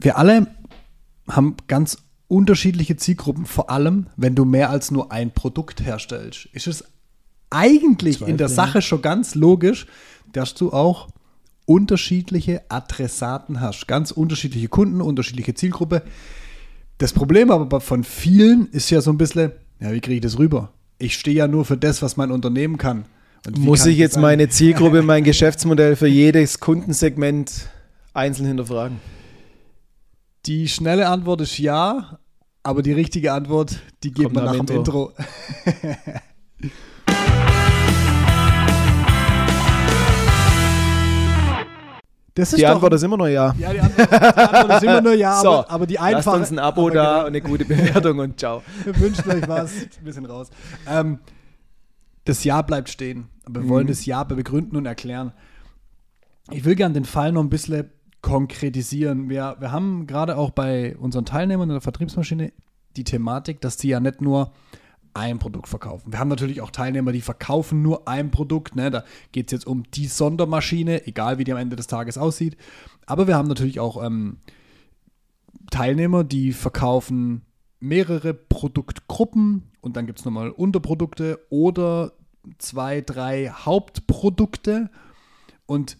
wir alle haben ganz unterschiedliche Zielgruppen, vor allem wenn du mehr als nur ein Produkt herstellst. Ist es eigentlich Zweifel, in der Sache schon ganz logisch, dass du auch unterschiedliche Adressaten hast, ganz unterschiedliche Kunden, unterschiedliche Zielgruppe. Das Problem aber von vielen ist ja so ein bisschen, ja, wie kriege ich das rüber? Ich stehe ja nur für das, was mein Unternehmen kann. Muss ich jetzt meine Zielgruppe, mein Geschäftsmodell für jedes Kundensegment einzeln hinterfragen? Die schnelle Antwort ist ja, aber die richtige Antwort, die geben wir nach dem Intro. Intro. die Antwort ist immer nur ja. Ja, die Antwort, die Antwort ist immer nur ja, so, aber, aber, die einfache. Lasst uns ein Abo da genau. und eine gute Bewertung und ciao. Wir wünschen euch was. Ein bisschen raus. Ähm, das Ja bleibt stehen. Aber wir mhm. wollen das Ja begründen und erklären. Ich will gerne den Fall noch ein bisschen konkretisieren. Wir, wir haben gerade auch bei unseren Teilnehmern in der Vertriebsmaschine die Thematik, dass sie ja nicht nur ein Produkt verkaufen. Wir haben natürlich auch Teilnehmer, die verkaufen nur ein Produkt. Ne? Da geht es jetzt um die Sondermaschine, egal wie die am Ende des Tages aussieht. Aber wir haben natürlich auch ähm, Teilnehmer, die verkaufen mehrere Produktgruppen und dann gibt es nochmal Unterprodukte oder zwei, drei Hauptprodukte. Und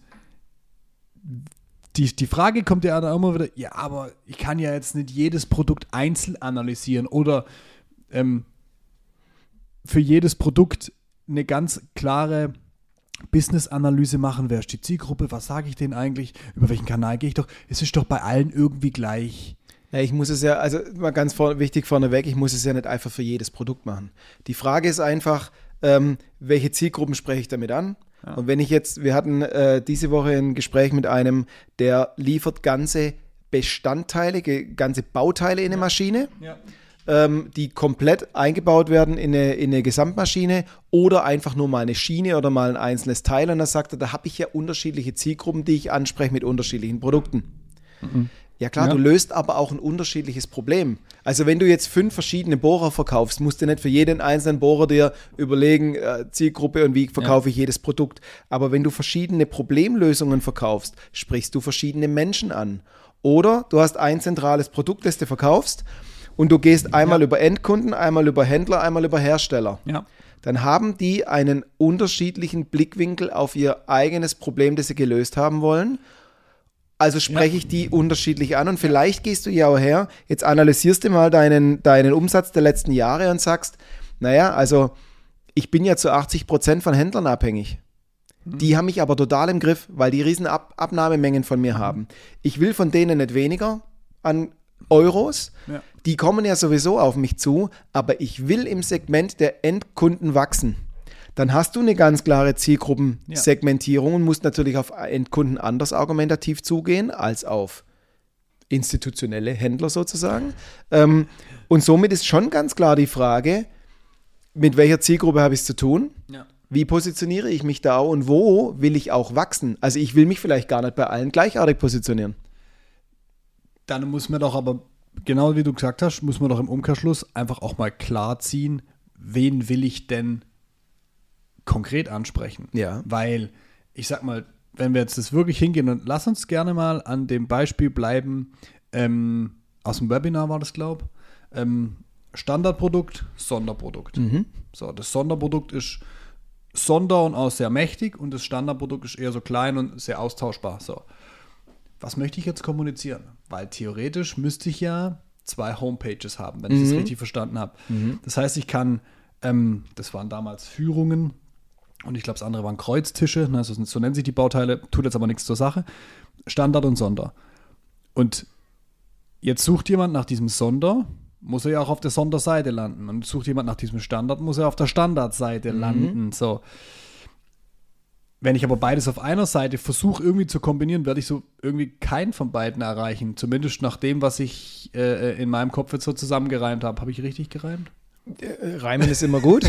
die, die Frage kommt ja dann immer wieder, ja, aber ich kann ja jetzt nicht jedes Produkt einzeln analysieren oder ähm, für jedes Produkt eine ganz klare Business-Analyse machen. Wer ist die Zielgruppe? Was sage ich denen eigentlich? Über welchen Kanal gehe ich doch? Es ist doch bei allen irgendwie gleich. Ja, ich muss es ja, also mal ganz vor, wichtig vorneweg, ich muss es ja nicht einfach für jedes Produkt machen. Die Frage ist einfach, ähm, welche Zielgruppen spreche ich damit an? Ja. Und wenn ich jetzt, wir hatten äh, diese Woche ein Gespräch mit einem, der liefert ganze Bestandteile, ganze Bauteile in eine Maschine. Ja ähm, die komplett eingebaut werden in eine, in eine Gesamtmaschine oder einfach nur mal eine Schiene oder mal ein einzelnes Teil. Und da sagt er, da habe ich ja unterschiedliche Zielgruppen, die ich anspreche mit unterschiedlichen Produkten. Mhm. Ja klar, ja. du löst aber auch ein unterschiedliches Problem. Also wenn du jetzt fünf verschiedene Bohrer verkaufst, musst du nicht für jeden einzelnen Bohrer dir überlegen, äh, Zielgruppe und wie verkaufe ja. ich jedes Produkt. Aber wenn du verschiedene Problemlösungen verkaufst, sprichst du verschiedene Menschen an. Oder du hast ein zentrales Produkt, das du verkaufst und du gehst einmal ja. über Endkunden, einmal über Händler, einmal über Hersteller. Ja. Dann haben die einen unterschiedlichen Blickwinkel auf ihr eigenes Problem, das sie gelöst haben wollen. Also spreche ja. ich die unterschiedlich an und vielleicht gehst du ja auch her, jetzt analysierst du mal deinen, deinen Umsatz der letzten Jahre und sagst, naja, also ich bin ja zu 80 Prozent von Händlern abhängig. Mhm. Die haben mich aber total im Griff, weil die riesen Ab Abnahmemengen von mir mhm. haben. Ich will von denen nicht weniger an Euros. Ja. Die kommen ja sowieso auf mich zu, aber ich will im Segment der Endkunden wachsen. Dann hast du eine ganz klare Zielgruppensegmentierung ja. und musst natürlich auf Endkunden anders argumentativ zugehen als auf institutionelle Händler sozusagen. Ähm, und somit ist schon ganz klar die Frage, mit welcher Zielgruppe habe ich es zu tun? Ja. Wie positioniere ich mich da und wo will ich auch wachsen? Also ich will mich vielleicht gar nicht bei allen gleichartig positionieren. Dann muss man doch aber, genau wie du gesagt hast, muss man doch im Umkehrschluss einfach auch mal klar ziehen, wen will ich denn konkret ansprechen. Ja. Weil, ich sag mal, wenn wir jetzt das wirklich hingehen und lass uns gerne mal an dem Beispiel bleiben, ähm, aus dem Webinar war das, glaube ich, ähm, Standardprodukt, Sonderprodukt. Mhm. So, das Sonderprodukt ist sonder und auch sehr mächtig und das Standardprodukt ist eher so klein und sehr austauschbar. So was möchte ich jetzt kommunizieren? Weil theoretisch müsste ich ja zwei Homepages haben, wenn ich das mhm. richtig verstanden habe. Mhm. Das heißt, ich kann, ähm, das waren damals Führungen und ich glaube, das andere waren Kreuztische, ne, so, so nennen sich die Bauteile, tut jetzt aber nichts zur Sache. Standard und Sonder. Und jetzt sucht jemand nach diesem Sonder, muss er ja auch auf der Sonderseite landen. Und sucht jemand nach diesem Standard, muss er auf der Standardseite mhm. landen. So. Wenn ich aber beides auf einer Seite versuche irgendwie zu kombinieren, werde ich so irgendwie keinen von beiden erreichen. Zumindest nach dem, was ich äh, in meinem Kopf jetzt so zusammengereimt habe. Habe ich richtig gereimt? Äh, Reimen ist immer gut.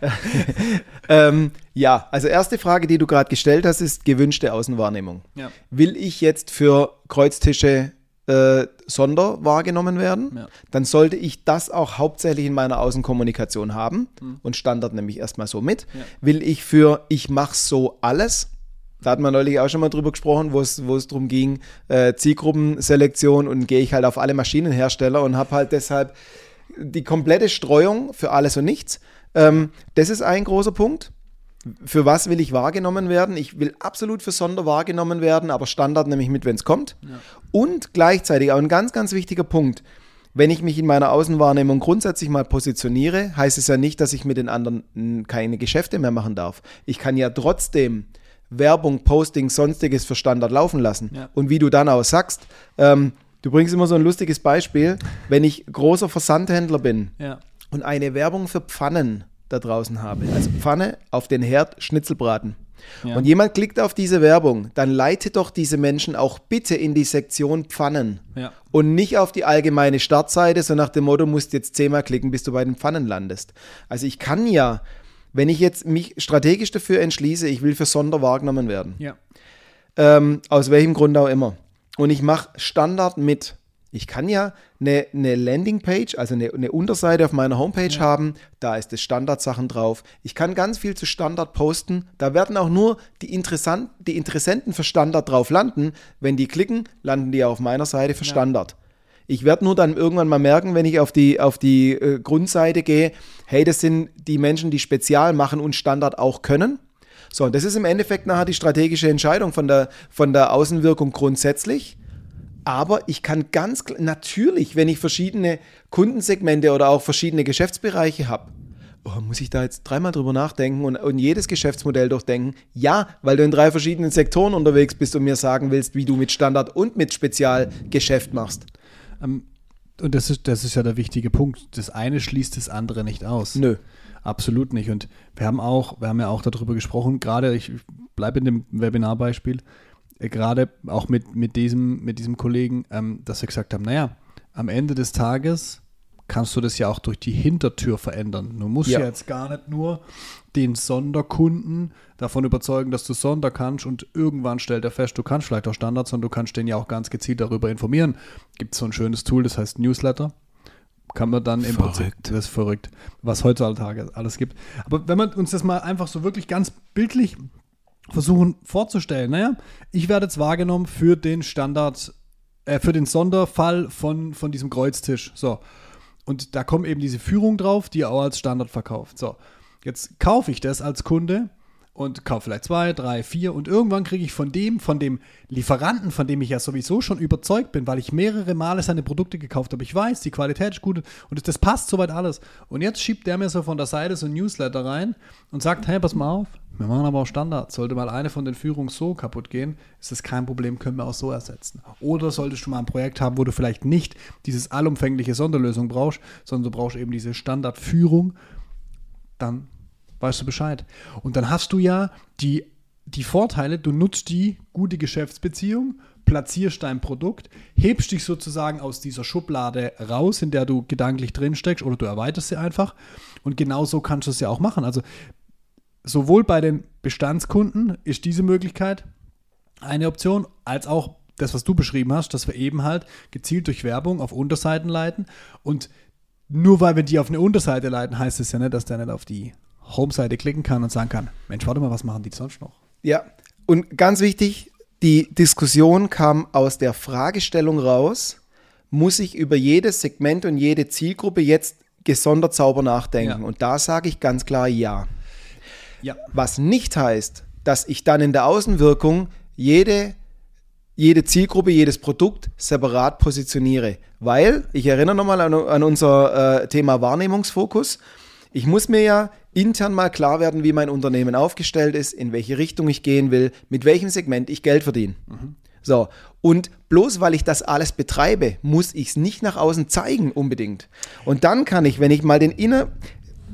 ähm, ja, also erste Frage, die du gerade gestellt hast, ist gewünschte Außenwahrnehmung. Ja. Will ich jetzt für Kreuztische äh, Sonder wahrgenommen werden, ja. dann sollte ich das auch hauptsächlich in meiner Außenkommunikation haben mhm. und Standard nämlich erstmal so mit. Ja. Will ich für ich mache so alles Da hat man neulich auch schon mal drüber gesprochen, wo es, wo es darum ging, äh, Zielgruppenselektion und gehe ich halt auf alle Maschinenhersteller und habe halt deshalb die komplette Streuung für alles und nichts. Ähm, das ist ein großer Punkt. Für was will ich wahrgenommen werden? Ich will absolut für Sonder wahrgenommen werden, aber Standard nehme ich mit, wenn es kommt. Ja. Und gleichzeitig auch ein ganz, ganz wichtiger Punkt. Wenn ich mich in meiner Außenwahrnehmung grundsätzlich mal positioniere, heißt es ja nicht, dass ich mit den anderen keine Geschäfte mehr machen darf. Ich kann ja trotzdem Werbung, Posting, sonstiges für Standard laufen lassen. Ja. Und wie du dann auch sagst, ähm, du bringst immer so ein lustiges Beispiel, wenn ich großer Versandhändler bin ja. und eine Werbung für Pfannen da draußen habe. Also Pfanne auf den Herd, Schnitzelbraten. Ja. Und jemand klickt auf diese Werbung, dann leite doch diese Menschen auch bitte in die Sektion Pfannen ja. und nicht auf die allgemeine Startseite, so nach dem Motto, musst jetzt zehnmal klicken, bis du bei den Pfannen landest. Also ich kann ja, wenn ich jetzt mich strategisch dafür entschließe, ich will für Sonder wahrgenommen werden, ja. ähm, aus welchem Grund auch immer, und ich mache Standard mit, ich kann ja eine, eine Landingpage, also eine, eine, Unterseite auf meiner Homepage ja. haben, da ist das Standardsachen drauf. Ich kann ganz viel zu Standard posten. Da werden auch nur die, Interessant, die Interessenten für Standard drauf landen. Wenn die klicken, landen die auf meiner Seite für ja. Standard. Ich werde nur dann irgendwann mal merken, wenn ich auf die, auf die äh, Grundseite gehe, hey, das sind die Menschen, die Spezial machen und Standard auch können. So, und das ist im Endeffekt nachher die strategische Entscheidung von der, von der Außenwirkung grundsätzlich. Aber ich kann ganz natürlich, wenn ich verschiedene Kundensegmente oder auch verschiedene Geschäftsbereiche habe, oh, muss ich da jetzt dreimal drüber nachdenken und, und, jedes Geschäftsmodell durchdenken? Ja, weil du in drei verschiedenen Sektoren unterwegs bist und mir sagen willst, wie du mit Standard und mit Spezialgeschäft machst. Ähm, und das ist, das ist ja der wichtige Punkt. Das eine schließt das andere nicht aus. Nö. Absolut nicht. Und wir haben auch, wir haben ja auch darüber gesprochen, gerade, ich bleibe in dem Webinarbeispiel, äh, gerade auch mit, mit, diesem, mit diesem Kollegen, ähm, dass wir gesagt haben, naja, am Ende des Tages kannst du das ja auch durch die Hintertür verändern. Du musst ja, ja jetzt gar nicht nur den Sonderkunden davon überzeugen, dass du Sonder kannst und irgendwann stellt er fest, du kannst vielleicht auch Standards, sondern du kannst den ja auch ganz gezielt darüber informieren. Gibt es so ein schönes Tool, das heißt Newsletter. Kann man dann im verrückt. Prinzip, das ist verrückt, was heutzutage alles gibt. Aber wenn man uns das mal einfach so wirklich ganz bildlich versuchen vorzustellen. Naja, ich werde jetzt wahrgenommen für den Standard, äh, für den Sonderfall von, von diesem Kreuztisch. So. Und da kommt eben diese Führung drauf, die auch als Standard verkauft. So. Jetzt kaufe ich das als Kunde und kaufe vielleicht zwei, drei, vier und irgendwann kriege ich von dem, von dem Lieferanten, von dem ich ja sowieso schon überzeugt bin, weil ich mehrere Male seine Produkte gekauft habe. Ich weiß, die Qualität ist gut und das passt soweit alles. Und jetzt schiebt der mir so von der Seite so ein Newsletter rein und sagt, hey, pass mal auf, wir machen aber auch Standard. Sollte mal eine von den Führungen so kaputt gehen, ist das kein Problem, können wir auch so ersetzen. Oder solltest du mal ein Projekt haben, wo du vielleicht nicht dieses allumfängliche Sonderlösung brauchst, sondern du brauchst eben diese Standardführung, dann weißt du Bescheid. Und dann hast du ja die, die Vorteile, du nutzt die gute Geschäftsbeziehung, platzierst dein Produkt, hebst dich sozusagen aus dieser Schublade raus, in der du gedanklich drin steckst, oder du erweiterst sie einfach. Und genau so kannst du es ja auch machen. Also sowohl bei den Bestandskunden ist diese Möglichkeit eine Option, als auch das, was du beschrieben hast, dass wir eben halt gezielt durch Werbung auf Unterseiten leiten. Und nur weil wir die auf eine Unterseite leiten, heißt es ja nicht, dass der nicht auf die Home-Seite klicken kann und sagen kann, Mensch, warte mal, was machen die sonst noch? Ja, und ganz wichtig, die Diskussion kam aus der Fragestellung raus, muss ich über jedes Segment und jede Zielgruppe jetzt gesondert sauber nachdenken? Ja. Und da sage ich ganz klar ja. ja. Was nicht heißt, dass ich dann in der Außenwirkung jede, jede Zielgruppe, jedes Produkt separat positioniere. Weil, ich erinnere nochmal an, an unser äh, Thema Wahrnehmungsfokus, ich muss mir ja intern mal klar werden, wie mein Unternehmen aufgestellt ist, in welche Richtung ich gehen will, mit welchem Segment ich Geld verdiene. Mhm. So, und bloß weil ich das alles betreibe, muss ich es nicht nach außen zeigen unbedingt. Und dann kann ich, wenn ich mal den Inner...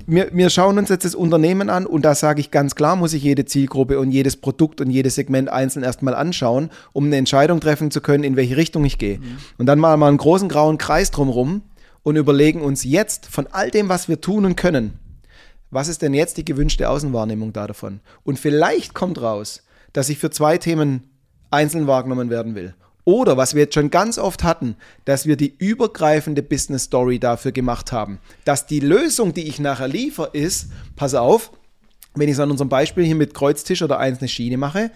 Wir, wir schauen uns jetzt das Unternehmen an und da sage ich ganz klar, muss ich jede Zielgruppe und jedes Produkt und jedes Segment einzeln erstmal anschauen, um eine Entscheidung treffen zu können, in welche Richtung ich gehe. Mhm. Und dann mal, mal einen großen grauen Kreis drumherum und überlegen uns jetzt von all dem, was wir tun und können, was ist denn jetzt die gewünschte Außenwahrnehmung da davon? Und vielleicht kommt raus, dass ich für zwei Themen einzeln wahrgenommen werden will. Oder was wir jetzt schon ganz oft hatten, dass wir die übergreifende Business Story dafür gemacht haben. Dass die Lösung, die ich nachher liefere, ist, pass auf, wenn ich es an unserem Beispiel hier mit Kreuztisch oder einzelne Schiene mache,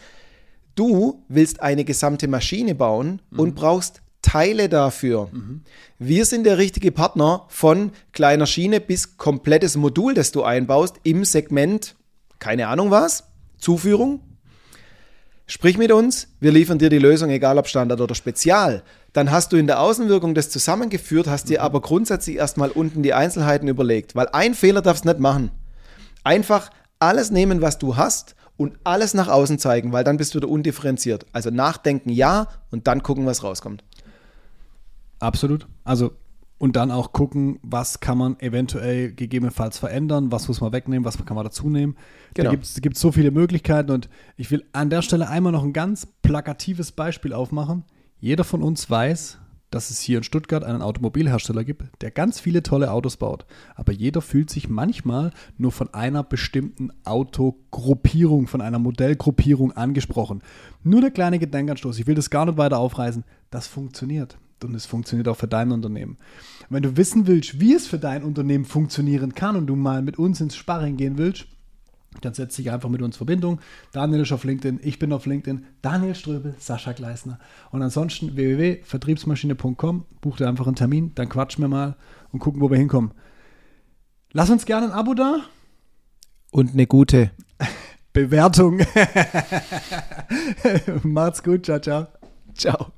Du willst eine gesamte Maschine bauen Mhm. und brauchst Teile dafür. Wir sind der richtige Partner von kleiner Schiene bis komplettes Modul, das du einbaust im Segment, keine Ahnung was, Zuführung. Sprich mit uns, wir liefern dir die Lösung, egal ob Standard oder Spezial. Dann hast du in der Außenwirkung das zusammengeführt, hast dir aber grundsätzlich erstmal unten die Einzelheiten überlegt, weil ein Fehler darfst du nicht machen. Einfach alles nehmen, was du hast und alles nach außen zeigen, weil dann bist du wieder undifferenziert. Also nachdenken ja und dann gucken, was rauskommt. Absolut. Also und dann auch gucken, was kann man eventuell gegebenenfalls verändern, was muss man wegnehmen, was kann man dazu nehmen. Genau. Da gibt es so viele Möglichkeiten und ich will an der Stelle einmal noch ein ganz plakatives Beispiel aufmachen. Jeder von uns weiß, dass es hier in Stuttgart einen Automobilhersteller gibt, der ganz viele tolle Autos baut. Aber jeder fühlt sich manchmal nur von einer bestimmten Autogruppierung, von einer Modellgruppierung angesprochen. Nur der kleine Gedankenanstoß, ich will das gar nicht weiter aufreißen, das funktioniert. Und es funktioniert auch für dein Unternehmen. Wenn du wissen willst, wie es für dein Unternehmen funktionieren kann und du mal mit uns ins Sparring gehen willst, dann setz dich einfach mit uns in Verbindung. Daniel ist auf LinkedIn, ich bin auf LinkedIn, Daniel Ströbel, Sascha Gleisner. Und ansonsten www.vertriebsmaschine.com, buch dir einfach einen Termin, dann quatschen wir mal und gucken, wo wir hinkommen. Lass uns gerne ein Abo da. Und eine gute. Bewertung. Macht's gut, ciao, ciao. Ciao.